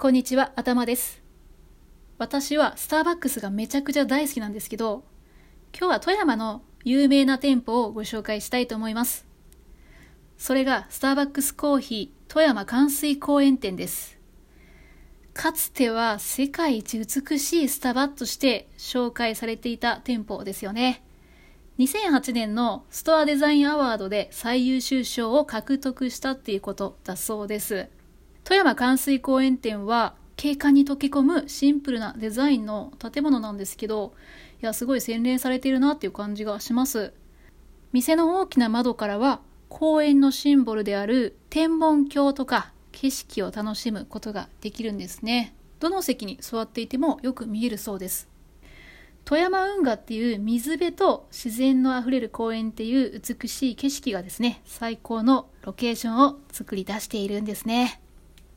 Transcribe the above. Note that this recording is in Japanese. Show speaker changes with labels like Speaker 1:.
Speaker 1: こんにちは、頭です。私はスターバックスがめちゃくちゃ大好きなんですけど、今日は富山の有名な店舗をご紹介したいと思います。それがスターバックスコーヒー富山関水公園店です。かつては世界一美しいスタバとして紹介されていた店舗ですよね。2008年のストアデザインアワードで最優秀賞を獲得したっていうことだそうです。富山関水公園店は景観に溶け込むシンプルなデザインの建物なんですけど、いや、すごい洗練されているなっていう感じがします。店の大きな窓からは公園のシンボルである天文鏡とか景色を楽しむことができるんですね。どの席に座っていてもよく見えるそうです。富山運河っていう水辺と自然のあふれる公園っていう美しい景色がですね、最高のロケーションを作り出しているんですね。